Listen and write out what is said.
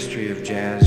history of jazz.